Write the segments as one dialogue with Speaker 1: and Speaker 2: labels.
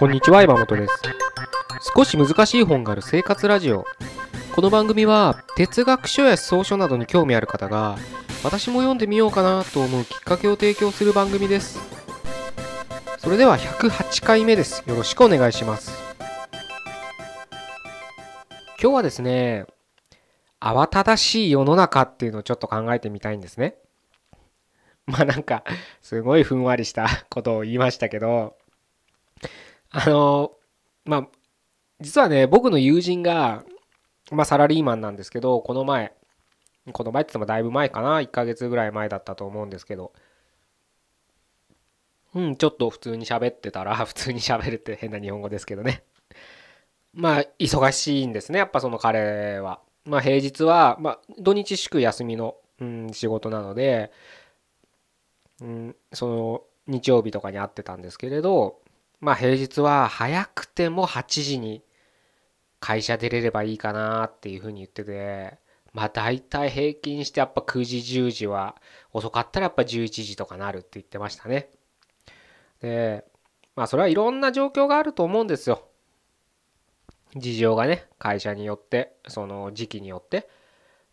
Speaker 1: こんにちは山本です。少し難しい本がある生活ラジオ。この番組は哲学書や草書などに興味ある方が私も読んでみようかなと思うきっかけを提供する番組です。それでは108回目です。よろしくお願いします。今日はですね慌ただしい世の中っていうのをちょっと考えてみたいんですね。まあなんかすごいふんわりしたことを言いましたけどあのまあ実はね僕の友人がまあサラリーマンなんですけどこの前この前って言ってもだいぶ前かな1ヶ月ぐらい前だったと思うんですけど。うんちょっと普通に喋ってたら 普通に喋るって変な日本語ですけどね。まあ忙しいんですねやっぱその彼は。まあ平日はまあ土日祝休みの、うん、仕事なのでうん、その日曜日とかに会ってたんですけれどまあ平日は早くても8時に会社出れればいいかなっていうふうに言っててまあ大体平均してやっぱ9時10時は遅かったらやっぱ11時とかなるって言ってましたね。でまあそれはいろんな状況があると思うんですよ。事情がね会社によってその時期によって。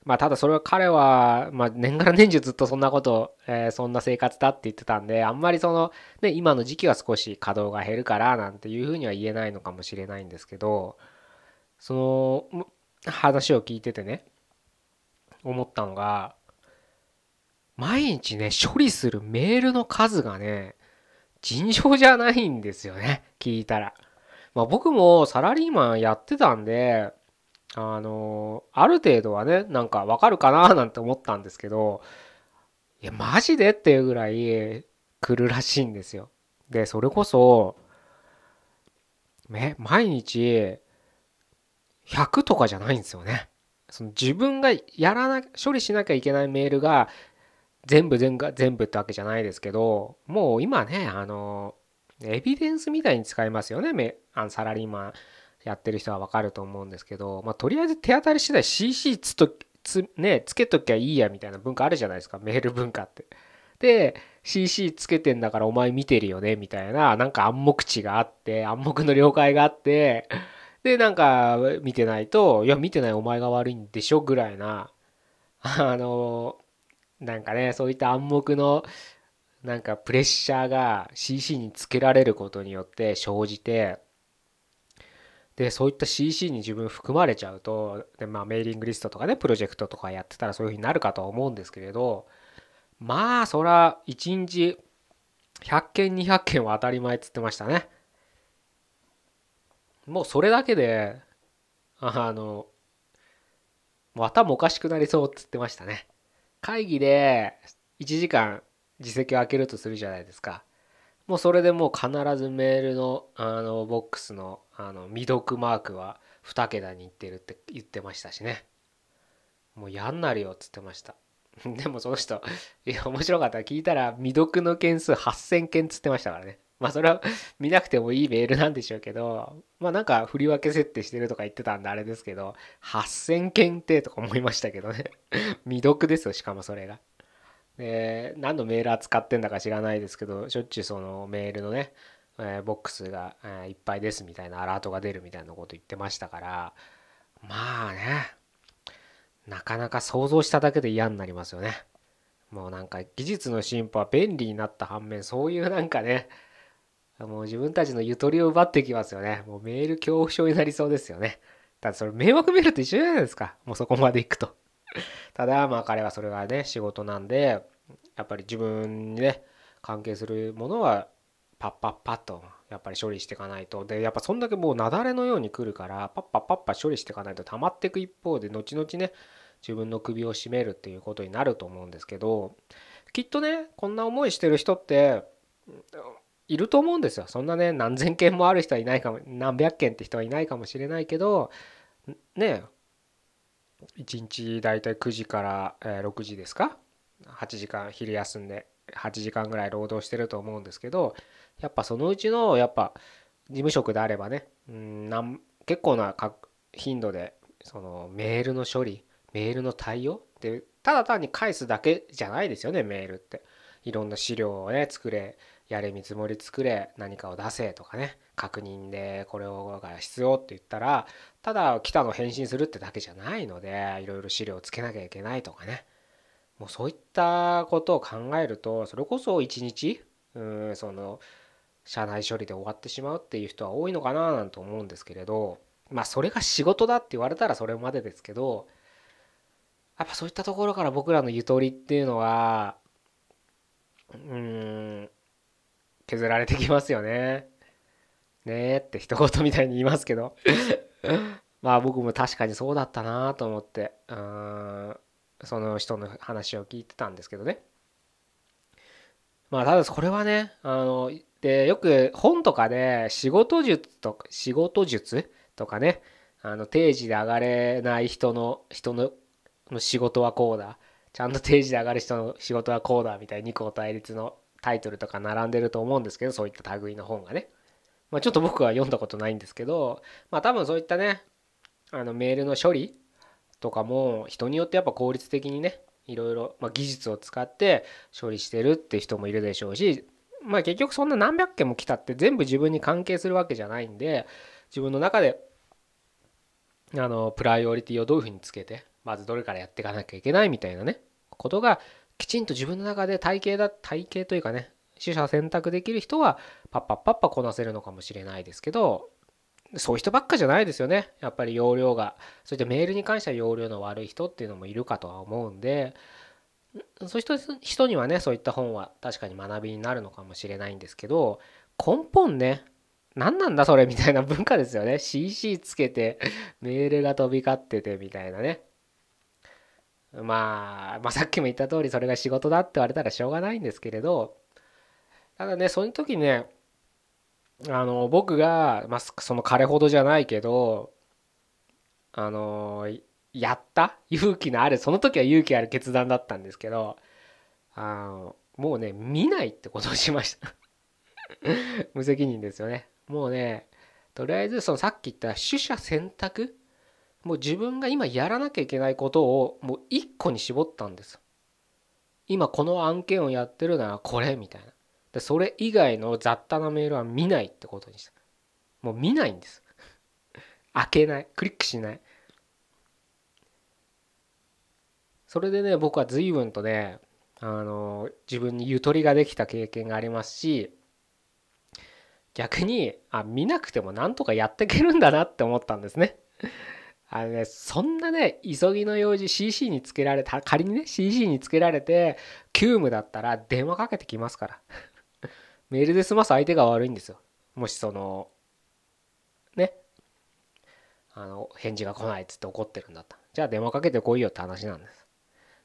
Speaker 1: まあ、ただそれは彼は、まあ、年がら年中ずっとそんなこと、えー、そんな生活だって言ってたんで、あんまりその、ね、今の時期は少し稼働が減るからなんていうふうには言えないのかもしれないんですけど、その話を聞いててね、思ったのが、毎日ね、処理するメールの数がね、尋常じゃないんですよね、聞いたら。まあ僕もサラリーマンやってたんで、あのある程度はねなんかわかるかななんて思ったんですけどいやマジでっていうぐらい来るらしいんですよ。でそれこそ毎日100とかじゃないんですよね。その自分がやらな処理しなきゃいけないメールが全部全部全部ってわけじゃないですけどもう今ねあのエビデンスみたいに使いますよねあのサラリーマンやってる人はわかると思うんですけど、まあ、とりあえず手当たり次第 CC つとつ、ね、つけときゃいいやみたいな文化あるじゃないですかメール文化って。で CC つけてんだからお前見てるよねみたいななんか暗黙知があって暗黙の了解があってでなんか見てないといや見てないお前が悪いんでしょぐらいなあのなんかねそういった暗黙のなんかプレッシャーが CC につけられることによって生じてでそういった CC に自分含まれちゃうとで、まあ、メーリングリストとかねプロジェクトとかやってたらそういうふうになるかとは思うんですけれどまあそら1日100件200件は当たり前っつってましたね。もうそれだけであのもう頭おかしくなりそうっつってましたね。会議で1時間自席を開けるとするじゃないですか。もうそれでもう必ずメールのあのボックスのあの未読マークは2桁にいってるって言ってましたしね。もう嫌になるよっつってました。でもその人いや面白かった。聞いたら未読の件数8000件っつってましたからね。まあそれは見なくてもいいメールなんでしょうけどまあなんか振り分け設定してるとか言ってたんであれですけど8000件ってとか思いましたけどね。未読ですよしかもそれが。で何のメール扱ってんだか知らないですけどしょっちゅうそのメールのね、えー、ボックスが、えー、いっぱいですみたいなアラートが出るみたいなこと言ってましたからまあねなかなか想像しただけで嫌になりますよね。もうなんか技術の進歩は便利になった反面そういうなんかねもう自分たちのゆとりを奪ってきますよね。もうメール恐怖症になりそうですよね。だってそれ迷惑メールと一緒じゃないですか。もうそこまで行くと。ただまあ彼はそれがね仕事なんでやっぱり自分にね関係するものはパッパッパッとやっぱり処理していかないと。でやっぱそんだけもう雪崩のように来るからパッパッパッパ処理していかないと溜まっていく一方で後々ね自分の首を絞めるっていうことになると思うんですけどきっとねこんな思いしてる人っていると思うんですよ。そんなね何千件もある人はいないかも何百件って人はいないかもしれないけどね1日大体9時から6時ですか8時間昼休んで8時間ぐらい労働してると思うんですけどやっぱそのうちのやっぱ事務職であればねうん結構な頻度でそのメールの処理メールの対応でただ単に返すだけじゃないですよねメールって。いろんな資料をね作れやれ見積もり作れ何かを出せとかね確認でこれをが必要って言ったらただ来たの返信するってだけじゃないのでいろいろ資料をつけなきゃいけないとかね。もうそういったことを考えるとそれこそ一日うんその社内処理で終わってしまうっていう人は多いのかななんて思うんですけれどまあそれが仕事だって言われたらそれまでですけどやっぱそういったところから僕らのゆとりっていうのはうん削られてきますよね。ねえって一言みたいに言いますけど まあ僕も確かにそうだったなと思ってうんその人の話を聞いてたんですけどね。まあただこれはねあのでよく本とかで仕事術とか仕事術とかねあの定時で上がれない人の人の仕事はこうだちゃんと定時で上がる人の仕事はこうだみたいに二項対立のタイトルとか並んでると思うんですけどそういった類の本がね、まあ、ちょっと僕は読んだことないんですけどまあ多分そういったねあのメールの処理とかも人によってやっぱ効率的にねいろいろ、まあ、技術を使って処理してるって人もいるでしょうしまあ結局そんな何百件も来たって全部自分に関係するわけじゃないんで自分の中であのプライオリティをどういうふうにつけてまずどれからやっていかなきゃいけないみたいなねことがきちんと自分の中で体系だ体系というかね取捨選択できる人はパッパッパッパこなせるのかもしれないですけどそういう人ばっかじゃないですよね。やっぱり容量が。そしてメールに関しては容量の悪い人っていうのもいるかとは思うんで。そういう人にはねそういった本は確かに学びになるのかもしれないんですけど根本ね何なんだそれみたいな文化ですよね。CC つけてメールが飛び交っててみたいなね。まあ、まあさっきも言った通りそれが仕事だって言われたらしょうがないんですけれど。ただねその時ねあの僕が、まあ、その彼ほどじゃないけどあのやった？勇気のあるその時は勇気ある決断だったんですけどあのもうね見ないってことをしました。無責任ですよね。もうねとりあえずそのさっき言った取捨選択？もう自分が今やらなきゃいけないことをもう一個に絞ったんです。今この案件をやってるならこれみたいな。それ以外の雑多なメールは見ないってことにした。もう見ないんです。開けない。クリックしない。それでね僕は随分とねあの自分にゆとりができた経験がありますし逆にあ見なくてもなんとかやっていけるんだなって思ったんですね。あのねそんなね急ぎの用事 CC につけられた仮にね CC につけられて急務だったら電話かけてきますから。メールで済ます相手が悪いんですよ。もしそのね。あの返事が来ないっつって怒ってるんだった。じゃあ電話かけてこいよって話なんです。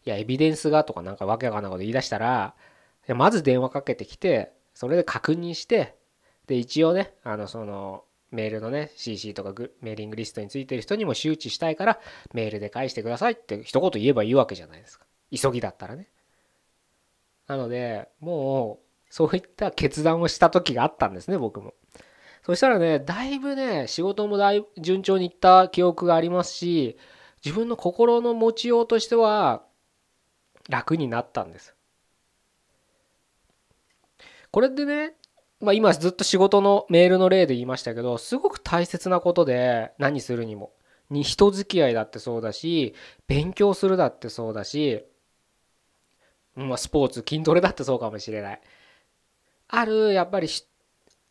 Speaker 1: いやエビデンスがとかなんかわけわかんないこと言い出したらまず電話かけてきてそれで確認してで一応ねあのそのメールのね CC とかメーリングリストについてる人にも周知したいからメールで返してくださいって一言言えばいいわけじゃないですか。急ぎだったらね。なのでもうそういった決断をした時があったんですね僕も。そしたらねだいぶね仕事もだいぶ順調にいった記憶がありますし自分の心の持ちようとしては楽になったんです。これでねまあ、今ずっと仕事のメールの例で言いましたけどすごく大切なことで何するにも。に人付き合いだってそうだし勉強するだってそうだし、まあ、スポーツ筋トレだってそうかもしれない。あるやっぱり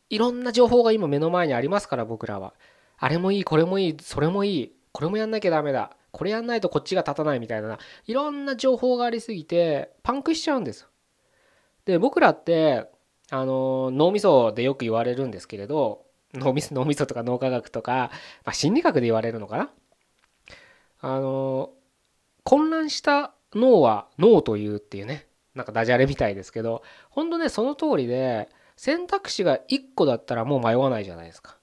Speaker 1: いろんな情報が今目の前にありますから僕らは。あれもいいこれもいいそれもいいこれもやんなきゃダメだ。これやんないとこっちが立たないみたいな。いろんな情報がありすぎてパンクしちゃうんですで僕らってあの脳みそでよく言われるんですけれど脳みそ脳みそとか脳科学とか、まあ、心理学で言われるのかな。あの混乱した脳は脳というっていうね。なんかダジャレみたいですけど本当ねその通りで選択肢が1個だったらもう迷わないじゃないですか。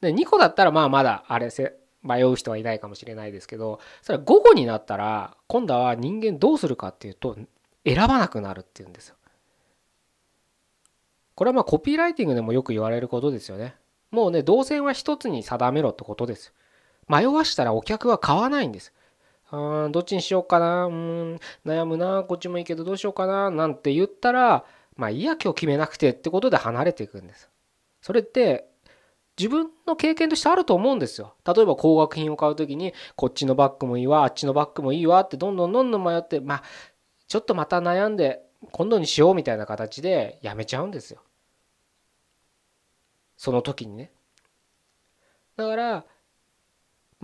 Speaker 1: で2個だったらまあまだあれせ迷う人はいないかもしれないですけどそれは午後になったら今度は人間どうするかっていうと選ばなくなるっていうんですよ。これはまあコピーライティングでもよく言われることですよね。もうね、動線は一つに定めろってことです。迷わしたらお客は買わないんです。あどっちにしようかな。うん悩むな。こっちもいいけどどうしようかな。なんて言ったらまあいいや今日決めなくてってことで離れていくんです。それって自分の経験としてあると思うんですよ。例えば高額品を買う時にこっちのバッグもいいわ。あっちのバッグもいいわ。ってどんどんどんどん迷ってまあちょっとまた悩んで今度にしようみたいな形でやめちゃうんですよ。その時にね。だから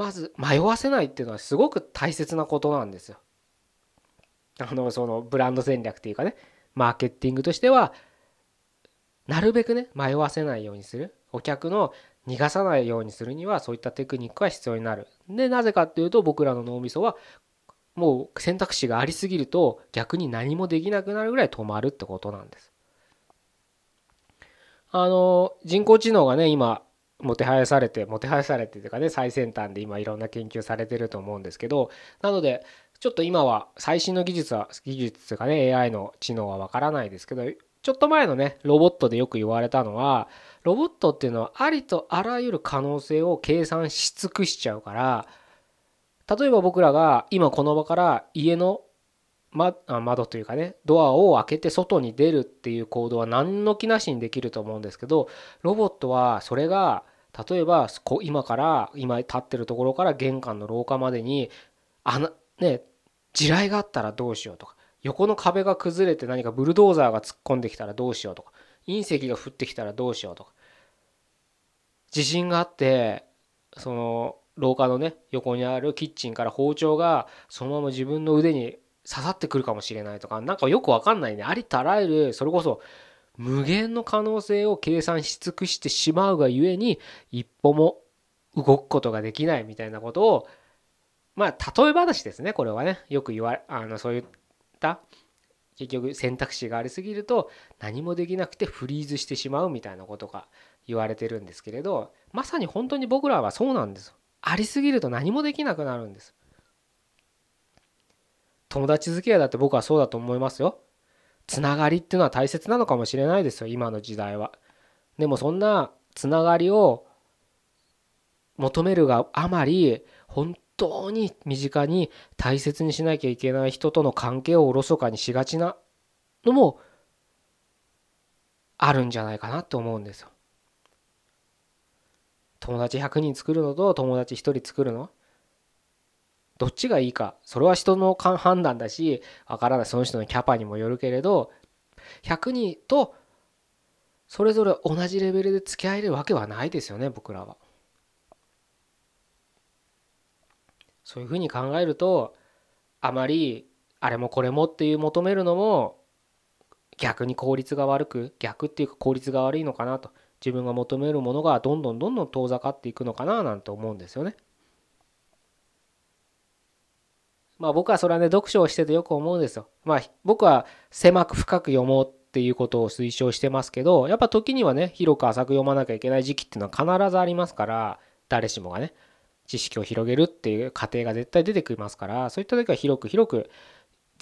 Speaker 1: まず迷わせないっていうのはすごく大切なことなんですよ。あのそのブランド戦略っていうかねマーケティングとしてはなるべくね迷わせないようにする。お客の逃がさないようにするにはそういったテクニックが必要になる。でなぜかっていうと僕らの脳みそはもう選択肢がありすぎると逆に何もできなくなるぐらい止まるってことなんです。あの人工知能がね今もてはやされてもてはやされてというかね最先端で今いろんな研究されてると思うんですけどなのでちょっと今は最新の技術は技術というかね AI の知能はわからないですけどちょっと前のねロボットでよく言われたのはロボットっていうのはありとあらゆる可能性を計算し尽くしちゃうから例えば僕らが今この場から家の窓というかねドアを開けて外に出るっていう行動は何の気なしにできると思うんですけどロボットはそれが例えば今から今立ってるところから玄関の廊下までにあのね地雷があったらどうしようとか横の壁が崩れて何かブルドーザーが突っ込んできたらどうしようとか隕石が降ってきたらどうしようとか地震があってその廊下のね横にあるキッチンから包丁がそのまま自分の腕に刺さってくるかもしれないとか何かよく分かんないね。ありとあらゆるそれこそ無限の可能性を計算し尽くしてしまうがゆえに一歩も動くことができないみたいなことをまあ例え話ですね。これはね。よく言われあのそういった結局選択肢がありすぎると何もできなくてフリーズしてしまうみたいなことが言われてるんですけれどまさに本当に僕らはそうなんですありすぎると何もできなくなるんです。友達付き合いだって僕はそうだと思いますよ。つながりっていうのは大切なのかもしれないですよ今の時代はでもそんなつながりを求めるがあまり本当に身近に大切にしなきゃいけない人との関係をおろそかにしがちなのもあるんじゃないかなと思うんですよ。友達100人作るのと友達1人作るのどっちがいいかそれは人の判断だしわからないその人のキャパにもよるけれど100人とそれぞれ同じレベルで付き合えるわけはないですよね僕らは。そういうふうに考えるとあまりあれもこれもっていう求めるのも逆に効率が悪く逆っていうか効率が悪いのかなと自分が求めるものがどんどんどんどん遠ざかっていくのかななんて思うんですよね。まあ僕はそれはね読書をしててよく思うんですよ。まあ僕は狭く深く読もうっていうことを推奨してますけどやっぱ時にはね広く浅く読まなきゃいけない時期っていうのは必ずありますから誰しもがね。知識を広げるっていう過程が絶対出てきますからそういった時は広く広く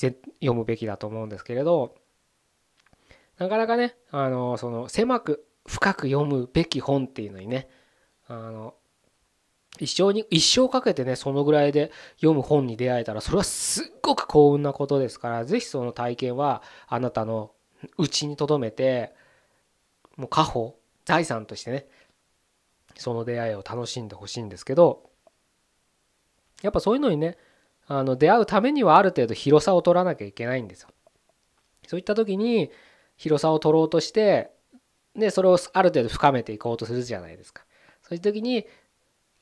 Speaker 1: 読むべきだと思うんですけれどなかなかねあのその狭く深く読むべき本っていうのにねあの一生に一生かけてねそのぐらいで読む本に出会えたらそれはすっごく幸運なことですから是非その体験はあなたのうちにとどめてもう家宝財産としてねその出会いを楽しんでほしいんですけどやっぱそういうのにねあの出会うためにはある程度広さを取らなきゃいけないんですよ。そういった時に広さを取ろうとしてでそれをある程度深めていこうとするじゃないですか。そういう時に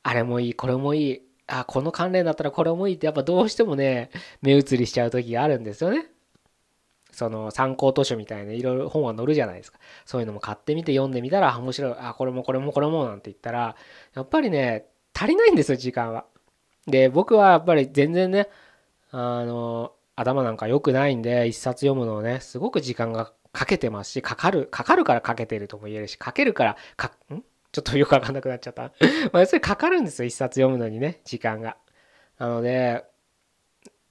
Speaker 1: あれもいいこれもいいあこの関連だったらこれもいいってやっぱどうしてもね目移りしちゃう時があるんですよね。その参考図書みたいないろいろ本は載るじゃないですか。そういうのも買ってみて読んでみたら面白いあこれもこれもこれもなんて言ったらやっぱりね足りないんですよ時間は。で僕はやっぱり全然ねあの頭なんか良くないんで一冊読むのをねすごく時間がかけてますしかかるかかるからかけてるとも言えるしかけるからかん？ちょっとよくわかんなくなっちゃった。まあ要するにかかるんですよ。一冊読むのにね。時間が。なので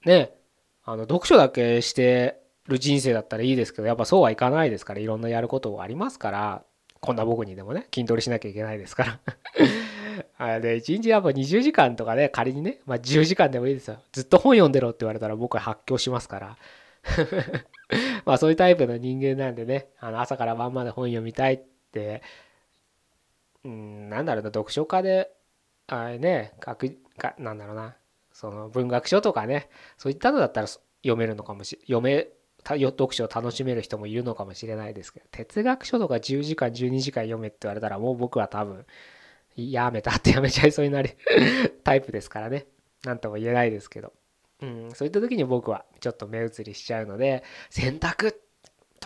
Speaker 1: ねあの読書だけしてる人生だったらいいですけどやっぱそうはいかないですからいろんなやることがありますからこんな僕にでもね筋トレしなきゃいけないですから。あで1日やっぱ20時間とかね仮にね、まあ、10時間でもいいですよ。ずっと本読んでろって言われたら僕は発狂しますから。まあそういうタイプの人間なんでねあの朝から晩まで本読みたいってうんなんだろうな読書家であれね書くかなんだろうなその文学書とかねそういったのだったら読めるのかもし読め読書を楽しめる人もいるのかもしれないですけど哲学書とか10時間12時間読めって言われたらもう僕は多分やめたってやめちゃいそうになる タイプですからね。何とも言えないですけど、うん、そういった時に僕はちょっと目移りしちゃうので選択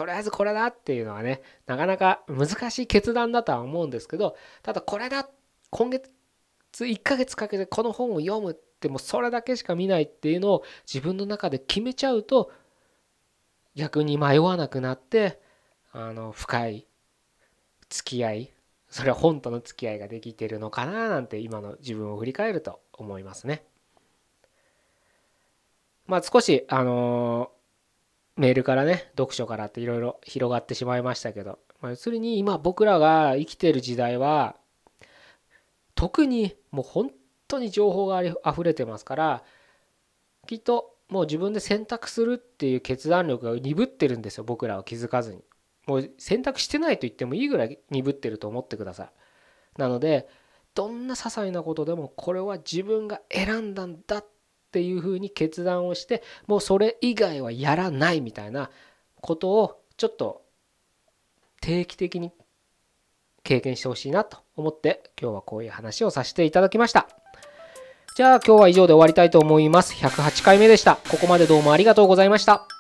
Speaker 1: とりあえずこれだっていうのはねなかなか難しい決断だとは思うんですけどただこれだ今月1ヶ月かけてこの本を読むってもそれだけしか見ないっていうのを自分の中で決めちゃうと逆に迷わなくなってあの深い付き合いそれは本との付き合いができてるのかななんて今の自分を振り返ると思いますね。まあ少しあのメールからね読書からっていろいろ広がってしまいましたけど、まあ、要するに今僕らが生きてる時代は特にもう本当に情報があり溢れてますからきっともう自分で選択するっていう決断力が鈍ってるんですよ僕らは気づかずに。もう選択してないと言ってもいいぐらい鈍ってると思ってください。なのでどんな些細なことでもこれは自分が選んだんだっっていうふうに決断をしてもうそれ以外はやらないみたいなことをちょっと定期的に経験してほしいなと思って今日はこういう話をさせていただきました。じゃあ今日は以上で終わりたいと思います。108回目でした。ここまでどうもありがとうございました。